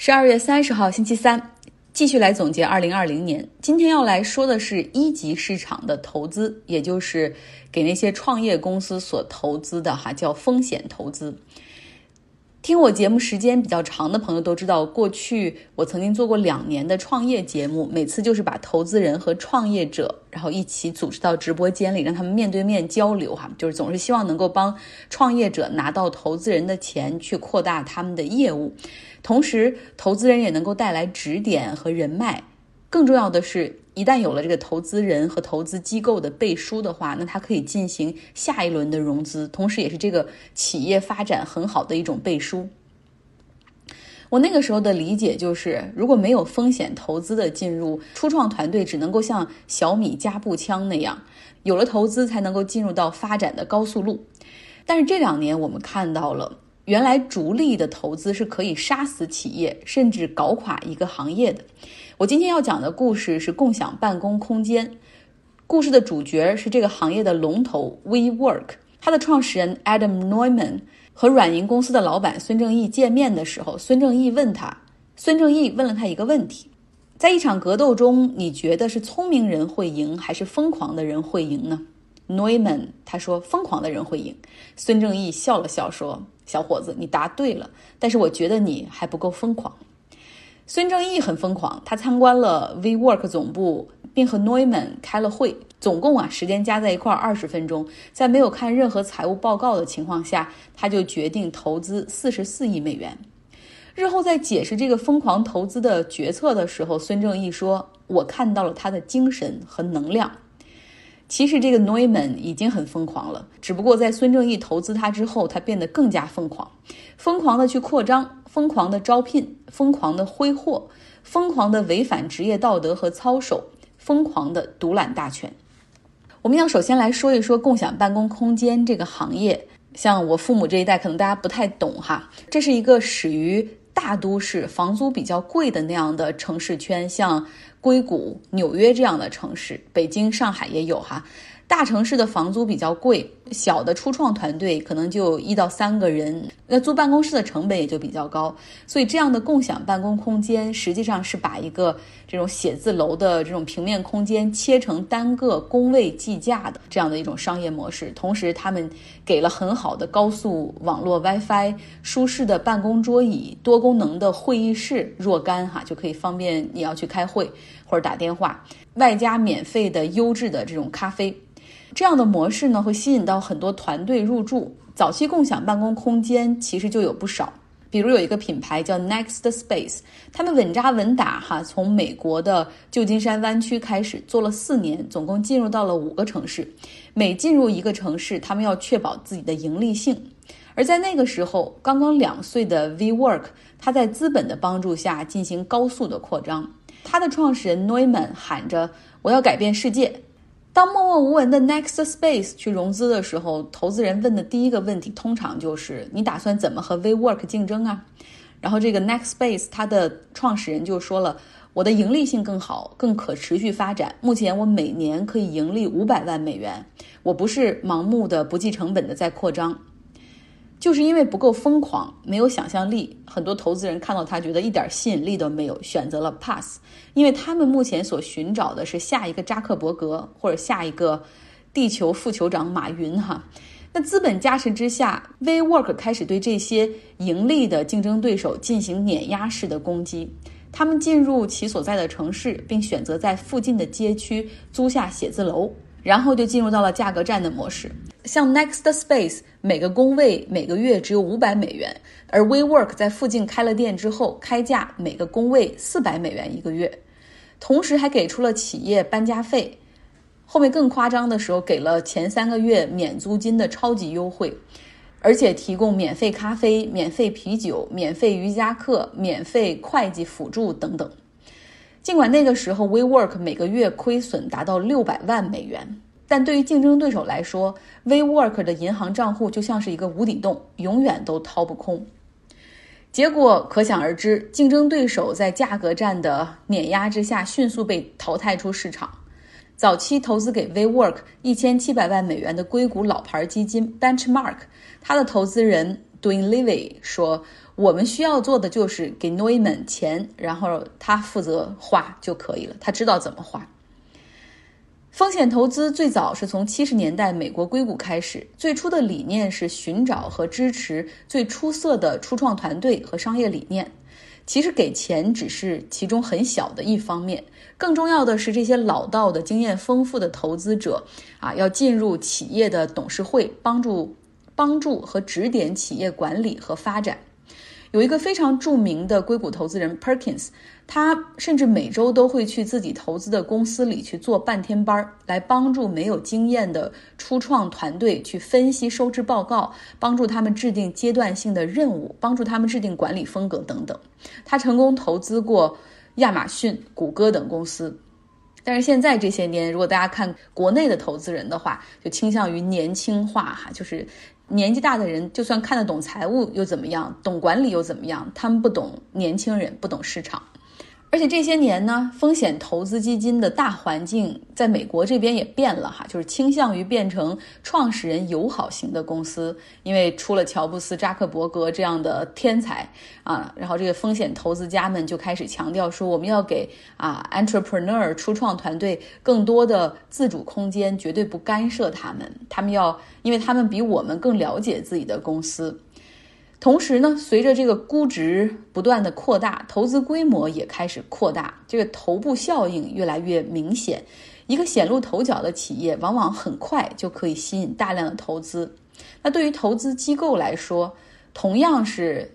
十二月三十号，星期三，继续来总结二零二零年。今天要来说的是一级市场的投资，也就是给那些创业公司所投资的哈，叫风险投资。听我节目时间比较长的朋友都知道，过去我曾经做过两年的创业节目，每次就是把投资人和创业者，然后一起组织到直播间里，让他们面对面交流哈，就是总是希望能够帮创业者拿到投资人的钱，去扩大他们的业务，同时投资人也能够带来指点和人脉，更重要的是。一旦有了这个投资人和投资机构的背书的话，那他可以进行下一轮的融资，同时也是这个企业发展很好的一种背书。我那个时候的理解就是，如果没有风险投资的进入，初创团队只能够像小米加步枪那样，有了投资才能够进入到发展的高速路。但是这两年我们看到了，原来逐利的投资是可以杀死企业，甚至搞垮一个行业的。我今天要讲的故事是共享办公空间。故事的主角是这个行业的龙头 WeWork。它的创始人 Adam Neumann 和软银公司的老板孙正义见面的时候，孙正义问他，孙正义问了他一个问题：在一场格斗中，你觉得是聪明人会赢，还是疯狂的人会赢呢？Neumann 他说疯狂的人会赢。孙正义笑了笑说：“小伙子，你答对了，但是我觉得你还不够疯狂。”孙正义很疯狂，他参观了 WeWork 总部，并和 Neumann 开了会，总共啊时间加在一块二十分钟。在没有看任何财务报告的情况下，他就决定投资四十四亿美元。日后在解释这个疯狂投资的决策的时候，孙正义说：“我看到了他的精神和能量。”其实这个 Neumann 已经很疯狂了，只不过在孙正义投资他之后，他变得更加疯狂，疯狂的去扩张，疯狂的招聘，疯狂的挥霍，疯狂的违反职业道德和操守，疯狂的独揽大权。我们要首先来说一说共享办公空间这个行业，像我父母这一代，可能大家不太懂哈，这是一个始于。大都市房租比较贵的那样的城市圈，像硅谷、纽约这样的城市，北京、上海也有哈。大城市的房租比较贵，小的初创团队可能就一到三个人，那租办公室的成本也就比较高。所以这样的共享办公空间实际上是把一个这种写字楼的这种平面空间切成单个工位计价的这样的一种商业模式。同时，他们给了很好的高速网络 WiFi、舒适的办公桌椅、多功能的会议室若干哈，就可以方便你要去开会或者打电话，外加免费的优质的这种咖啡。这样的模式呢，会吸引到很多团队入驻。早期共享办公空间其实就有不少，比如有一个品牌叫 Next Space，他们稳扎稳打哈，从美国的旧金山湾区开始做了四年，总共进入到了五个城市。每进入一个城市，他们要确保自己的盈利性。而在那个时候，刚刚两岁的 WeWork，它在资本的帮助下进行高速的扩张。它的创始人 Neumann 喊着：“我要改变世界。”当默默无闻的 Next Space 去融资的时候，投资人问的第一个问题通常就是：“你打算怎么和 WeWork 竞争啊？”然后这个 Next Space 它的创始人就说了：“我的盈利性更好，更可持续发展。目前我每年可以盈利五百万美元，我不是盲目的、不计成本的在扩张。”就是因为不够疯狂，没有想象力，很多投资人看到他觉得一点吸引力都没有，选择了 pass。因为他们目前所寻找的是下一个扎克伯格或者下一个地球副酋长马云哈。那资本加持之下，WeWork 开始对这些盈利的竞争对手进行碾压式的攻击。他们进入其所在的城市，并选择在附近的街区租下写字楼。然后就进入到了价格战的模式，像 Next Space 每个工位每个月只有五百美元，而 WeWork 在附近开了店之后，开价每个工位四百美元一个月，同时还给出了企业搬家费，后面更夸张的时候给了前三个月免租金的超级优惠，而且提供免费咖啡、免费啤酒、免费瑜伽课、免费会计辅助等等。尽管那个时候 WeWork 每个月亏损达到六百万美元，但对于竞争对手来说，WeWork 的银行账户就像是一个无底洞，永远都掏不空。结果可想而知，竞争对手在价格战的碾压之下迅速被淘汰出市场。早期投资给 WeWork 一千七百万美元的硅谷老牌基金 Benchmark，他的投资人 Dwayne Levy 说。我们需要做的就是给 Neumann 钱，然后他负责花就可以了，他知道怎么花。风险投资最早是从七十年代美国硅谷开始，最初的理念是寻找和支持最出色的初创团队和商业理念。其实给钱只是其中很小的一方面，更重要的是这些老道的经验丰富的投资者啊，要进入企业的董事会，帮助帮助和指点企业管理和发展。有一个非常著名的硅谷投资人 Perkins，他甚至每周都会去自己投资的公司里去做半天班儿，来帮助没有经验的初创团队去分析收支报告，帮助他们制定阶段性的任务，帮助他们制定管理风格等等。他成功投资过亚马逊、谷歌等公司。但是现在这些年，如果大家看国内的投资人的话，就倾向于年轻化哈，就是。年纪大的人，就算看得懂财务又怎么样？懂管理又怎么样？他们不懂年轻人，不懂市场。而且这些年呢，风险投资基金的大环境在美国这边也变了哈，就是倾向于变成创始人友好型的公司，因为出了乔布斯、扎克伯格这样的天才啊，然后这个风险投资家们就开始强调说，我们要给啊 entrepreneur 初创团队更多的自主空间，绝对不干涉他们，他们要，因为他们比我们更了解自己的公司。同时呢，随着这个估值不断的扩大，投资规模也开始扩大，这个头部效应越来越明显。一个显露头角的企业，往往很快就可以吸引大量的投资。那对于投资机构来说，同样是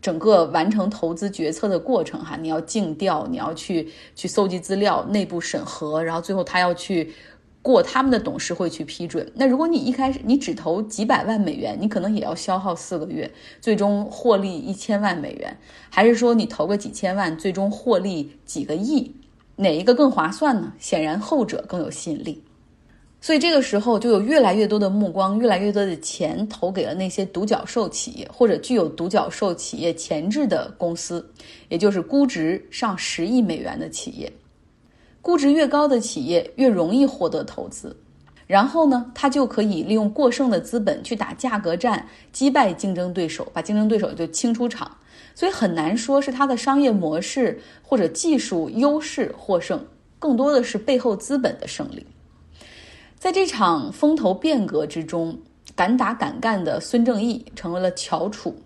整个完成投资决策的过程哈，你要尽调，你要去去搜集资料，内部审核，然后最后他要去。过他们的董事会去批准。那如果你一开始你只投几百万美元，你可能也要消耗四个月，最终获利一千万美元，还是说你投个几千万，最终获利几个亿，哪一个更划算呢？显然后者更有吸引力。所以这个时候就有越来越多的目光，越来越多的钱投给了那些独角兽企业或者具有独角兽企业潜质的公司，也就是估值上十亿美元的企业。估值越高的企业越容易获得投资，然后呢，他就可以利用过剩的资本去打价格战，击败竞争对手，把竞争对手就清出场。所以很难说是他的商业模式或者技术优势获胜，更多的是背后资本的胜利。在这场风投变革之中，敢打敢干的孙正义成为了翘楚。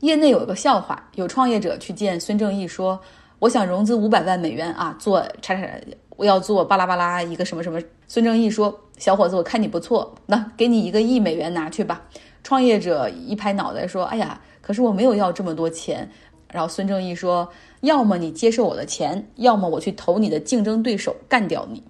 业内有个笑话，有创业者去见孙正义说。我想融资五百万美元啊，做叉叉，我要做巴拉巴拉一个什么什么。孙正义说：“小伙子，我看你不错，那给你一个亿美元拿去吧。”创业者一拍脑袋说：“哎呀，可是我没有要这么多钱。”然后孙正义说：“要么你接受我的钱，要么我去投你的竞争对手，干掉你。”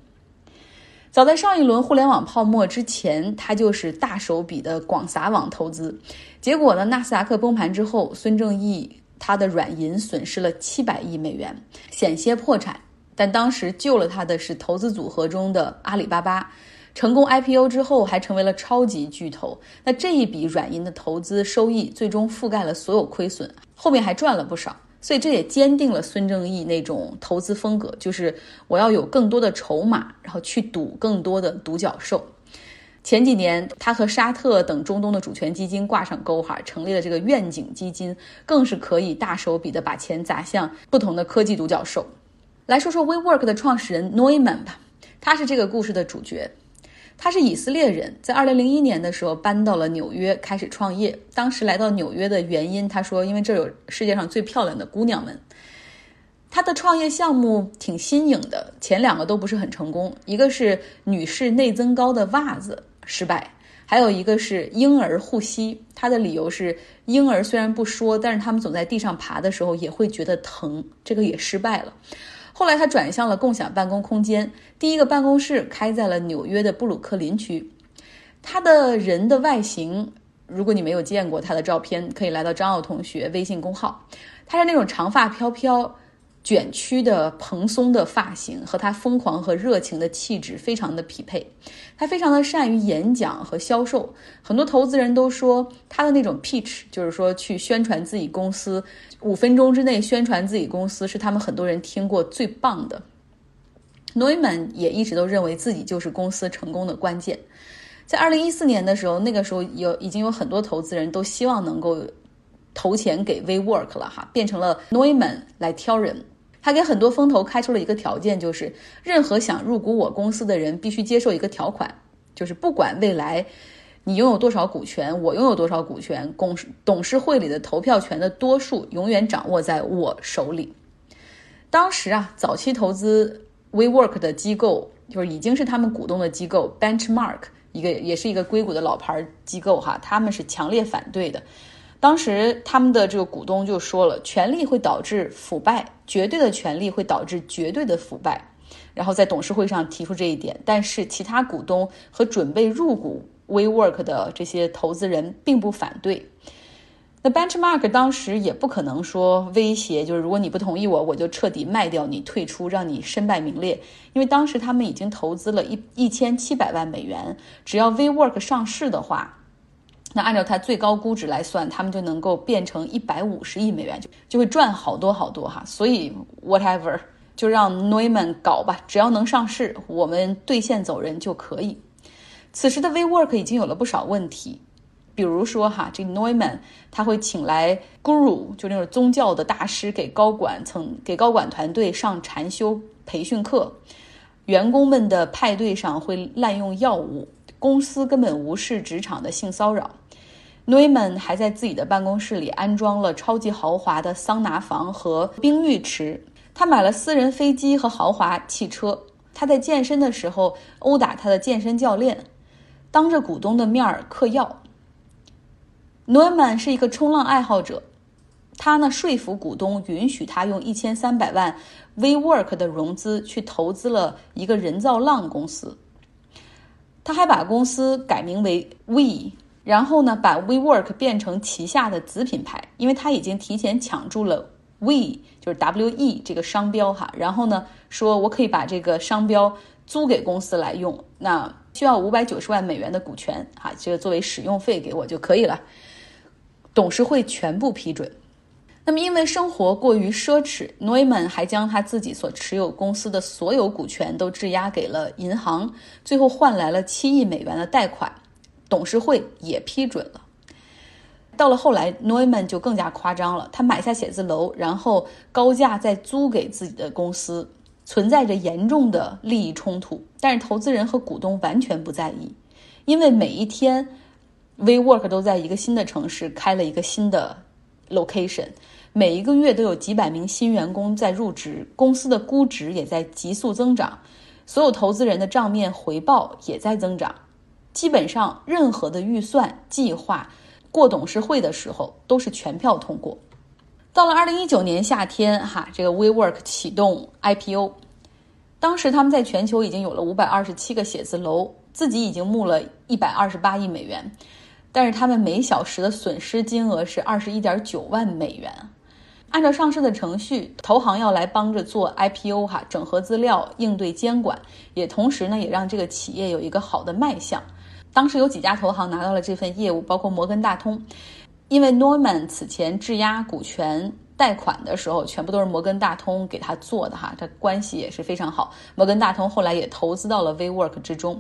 早在上一轮互联网泡沫之前，他就是大手笔的广撒网投资。结果呢，纳斯达克崩盘之后，孙正义。他的软银损失了七百亿美元，险些破产。但当时救了他的是投资组合中的阿里巴巴，成功 IPO 之后还成为了超级巨头。那这一笔软银的投资收益最终覆盖了所有亏损，后面还赚了不少。所以这也坚定了孙正义那种投资风格，就是我要有更多的筹码，然后去赌更多的独角兽。前几年，他和沙特等中东的主权基金挂上钩，哈，成立了这个愿景基金，更是可以大手笔的把钱砸向不同的科技独角兽。来说说 WeWork 的创始人 Neumann 吧，他是这个故事的主角。他是以色列人，在2001年的时候搬到了纽约开始创业。当时来到纽约的原因，他说，因为这有世界上最漂亮的姑娘们。他的创业项目挺新颖的，前两个都不是很成功，一个是女士内增高的袜子。失败，还有一个是婴儿护膝，他的理由是婴儿虽然不说，但是他们总在地上爬的时候也会觉得疼，这个也失败了。后来他转向了共享办公空间，第一个办公室开在了纽约的布鲁克林区。他的人的外形，如果你没有见过他的照片，可以来到张奥同学微信公号，他是那种长发飘飘。卷曲的蓬松的发型和他疯狂和热情的气质非常的匹配，他非常的善于演讲和销售，很多投资人都说他的那种 pitch，就是说去宣传自己公司，五分钟之内宣传自己公司是他们很多人听过最棒的。Neumann 也一直都认为自己就是公司成功的关键。在二零一四年的时候，那个时候有已经有很多投资人都希望能够。投钱给 WeWork 了哈，变成了 Neumann 来挑人。他给很多风投开出了一个条件，就是任何想入股我公司的人必须接受一个条款，就是不管未来你拥有多少股权，我拥有多少股权，公董事会里的投票权的多数永远掌握在我手里。当时啊，早期投资 WeWork 的机构就是已经是他们股东的机构 Benchmark，一个也是一个硅谷的老牌机构哈，他们是强烈反对的。当时他们的这个股东就说了，权力会导致腐败，绝对的权力会导致绝对的腐败。然后在董事会上提出这一点，但是其他股东和准备入股 WeWork 的这些投资人并不反对。那 Benchmark 当时也不可能说威胁，就是如果你不同意我，我就彻底卖掉你，退出，让你身败名裂。因为当时他们已经投资了一一千七百万美元，只要 WeWork 上市的话。那按照它最高估值来算，他们就能够变成一百五十亿美元，就就会赚好多好多哈。所以 whatever 就让 Neumann 搞吧，只要能上市，我们兑现走人就可以。此时的 WeWork 已经有了不少问题，比如说哈，这 Neumann 他会请来 Guru，就那种宗教的大师给高管层给高管团队上禅修培训课，员工们的派对上会滥用药物，公司根本无视职场的性骚扰。Neumann 还在自己的办公室里安装了超级豪华的桑拿房和冰浴池。他买了私人飞机和豪华汽车。他在健身的时候殴打他的健身教练，当着股东的面儿嗑药。Neumann 是一个冲浪爱好者，他呢说服股东允许他用一千三百万 WeWork 的融资去投资了一个人造浪公司。他还把公司改名为 We。然后呢，把 WeWork 变成旗下的子品牌，因为他已经提前抢住了 We，就是 W E 这个商标哈。然后呢，说我可以把这个商标租给公司来用，那需要五百九十万美元的股权哈，这个作为使用费给我就可以了。董事会全部批准。那么因为生活过于奢侈，Neumann 还将他自己所持有公司的所有股权都质押给了银行，最后换来了七亿美元的贷款。董事会也批准了。到了后来，Neumann 就更加夸张了。他买下写字楼，然后高价再租给自己的公司，存在着严重的利益冲突。但是投资人和股东完全不在意，因为每一天，WeWork 都在一个新的城市开了一个新的 location，每一个月都有几百名新员工在入职，公司的估值也在急速增长，所有投资人的账面回报也在增长。基本上任何的预算计划过董事会的时候都是全票通过。到了二零一九年夏天，哈，这个 WeWork 启动 IPO，当时他们在全球已经有了五百二十七个写字楼，自己已经募了一百二十八亿美元，但是他们每小时的损失金额是二十一点九万美元。按照上市的程序，投行要来帮着做 IPO 哈，整合资料，应对监管，也同时呢，也让这个企业有一个好的卖相。当时有几家投行拿到了这份业务，包括摩根大通，因为 Norman 此前质押股权贷款的时候，全部都是摩根大通给他做的哈，这关系也是非常好。摩根大通后来也投资到了 WeWork 之中。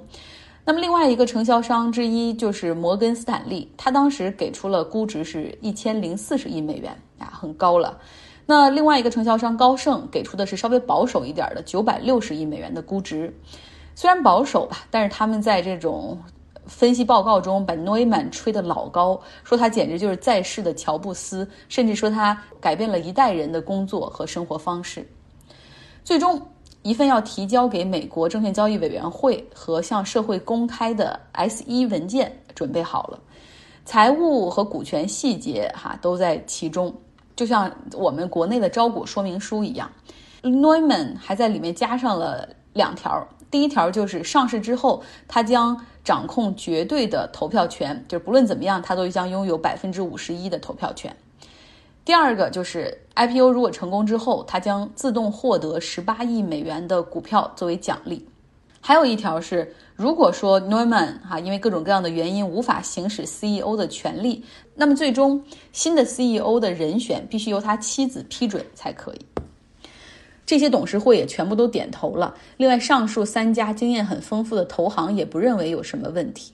那么另外一个承销商之一就是摩根斯坦利，他当时给出了估值是一千零四十亿美元啊，很高了。那另外一个承销商高盛给出的是稍微保守一点的九百六十亿美元的估值，虽然保守吧，但是他们在这种。分析报告中把 Neumann 吹得老高，说他简直就是在世的乔布斯，甚至说他改变了一代人的工作和生活方式。最终，一份要提交给美国证券交易委员会和向社会公开的 S1 文件准备好了，财务和股权细节哈都在其中，就像我们国内的招股说明书一样。Neumann 还在里面加上了两条。第一条就是上市之后，他将掌控绝对的投票权，就是不论怎么样，他都将拥有百分之五十一的投票权。第二个就是 IPO 如果成功之后，他将自动获得十八亿美元的股票作为奖励。还有一条是，如果说 Norman 哈因为各种各样的原因无法行使 CEO 的权利，那么最终新的 CEO 的人选必须由他妻子批准才可以。这些董事会也全部都点头了。另外，上述三家经验很丰富的投行也不认为有什么问题。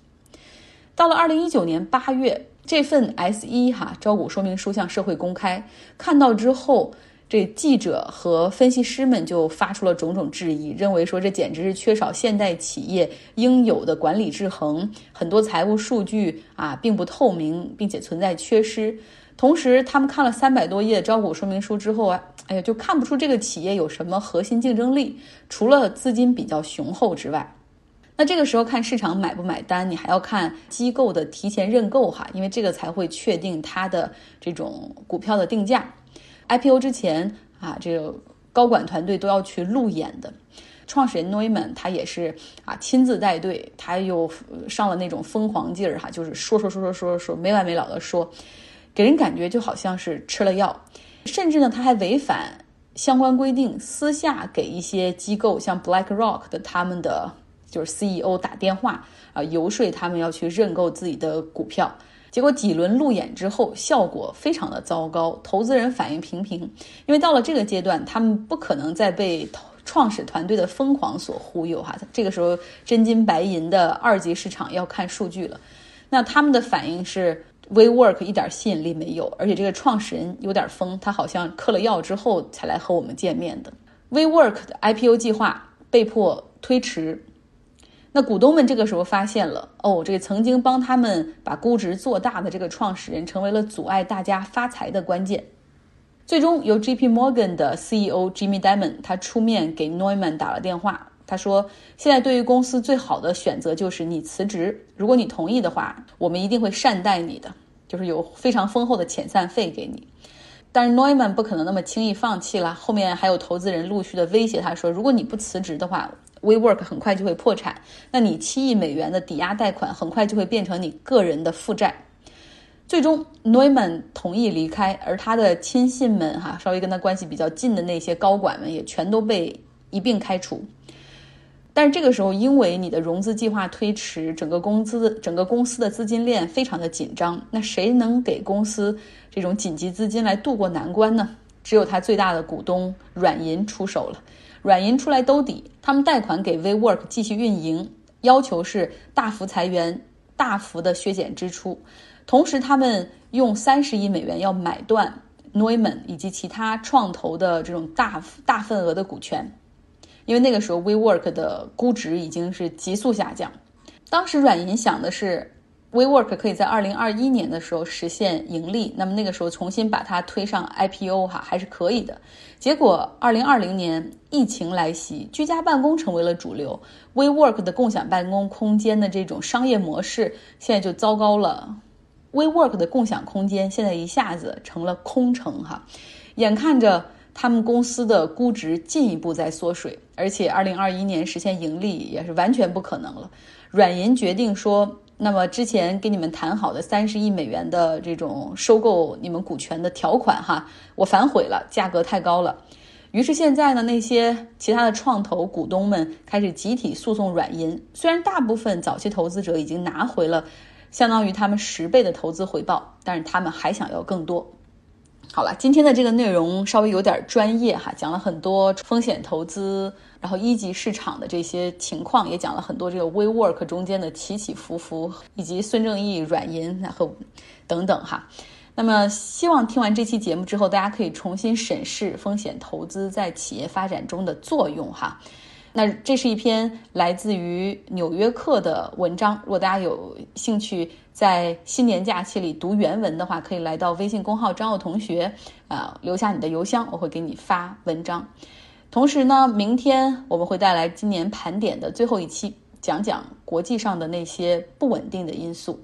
到了二零一九年八月，这份 S 一哈招股说明书向社会公开，看到之后。这记者和分析师们就发出了种种质疑，认为说这简直是缺少现代企业应有的管理制衡，很多财务数据啊并不透明，并且存在缺失。同时，他们看了三百多页招股说明书之后啊，哎，就看不出这个企业有什么核心竞争力，除了资金比较雄厚之外。那这个时候看市场买不买单，你还要看机构的提前认购哈，因为这个才会确定它的这种股票的定价。IPO 之前啊，这个高管团队都要去路演的。创始人 Neumann 他也是啊亲自带队，他又上了那种疯狂劲儿哈，就是说说说说说说没完没了的说，给人感觉就好像是吃了药。甚至呢，他还违反相关规定，私下给一些机构，像 BlackRock 的他们的就是 CEO 打电话啊，游说他们要去认购自己的股票。结果几轮路演之后，效果非常的糟糕，投资人反应平平。因为到了这个阶段，他们不可能再被创始团队的疯狂所忽悠哈。这个时候，真金白银的二级市场要看数据了。那他们的反应是，WeWork 一点吸引力没有，而且这个创始人有点疯，他好像嗑了药之后才来和我们见面的。WeWork 的 IPO 计划被迫推迟。那股东们这个时候发现了，哦，这个曾经帮他们把估值做大的这个创始人，成为了阻碍大家发财的关键。最终由 J P Morgan 的 CEO Jimmy Dimon 他出面给 Neumann 打了电话，他说：“现在对于公司最好的选择就是你辞职，如果你同意的话，我们一定会善待你的，就是有非常丰厚的遣散费给你。”但是 Neumann 不可能那么轻易放弃了，后面还有投资人陆续的威胁他说：“如果你不辞职的话。” WeWork 很快就会破产，那你七亿美元的抵押贷款很快就会变成你个人的负债。最终，Neumann 同意离开，而他的亲信们哈，稍微跟他关系比较近的那些高管们也全都被一并开除。但是这个时候，因为你的融资计划推迟，整个公司整个公司的资金链非常的紧张，那谁能给公司这种紧急资金来渡过难关呢？只有他最大的股东软银出手了。软银出来兜底，他们贷款给 WeWork 继续运营，要求是大幅裁员、大幅的削减支出，同时他们用三十亿美元要买断 Neumann 以及其他创投的这种大大份额的股权，因为那个时候 WeWork 的估值已经是急速下降。当时软银想的是。WeWork 可以在二零二一年的时候实现盈利，那么那个时候重新把它推上 IPO 哈还是可以的。结果二零二零年疫情来袭，居家办公成为了主流，WeWork 的共享办公空间的这种商业模式现在就糟糕了。WeWork 的共享空间现在一下子成了空城哈，眼看着他们公司的估值进一步在缩水，而且二零二一年实现盈利也是完全不可能了。软银决定说。那么之前跟你们谈好的三十亿美元的这种收购你们股权的条款哈，我反悔了，价格太高了。于是现在呢，那些其他的创投股东们开始集体诉讼软银。虽然大部分早期投资者已经拿回了相当于他们十倍的投资回报，但是他们还想要更多。好了，今天的这个内容稍微有点专业哈，讲了很多风险投资，然后一级市场的这些情况，也讲了很多这个 WeWork 中间的起起伏伏，以及孙正义软银然后等等哈。那么希望听完这期节目之后，大家可以重新审视风险投资在企业发展中的作用哈。那这是一篇来自于《纽约客》的文章。如果大家有兴趣在新年假期里读原文的话，可以来到微信公号“张奥同学”，啊，留下你的邮箱，我会给你发文章。同时呢，明天我们会带来今年盘点的最后一期，讲讲国际上的那些不稳定的因素。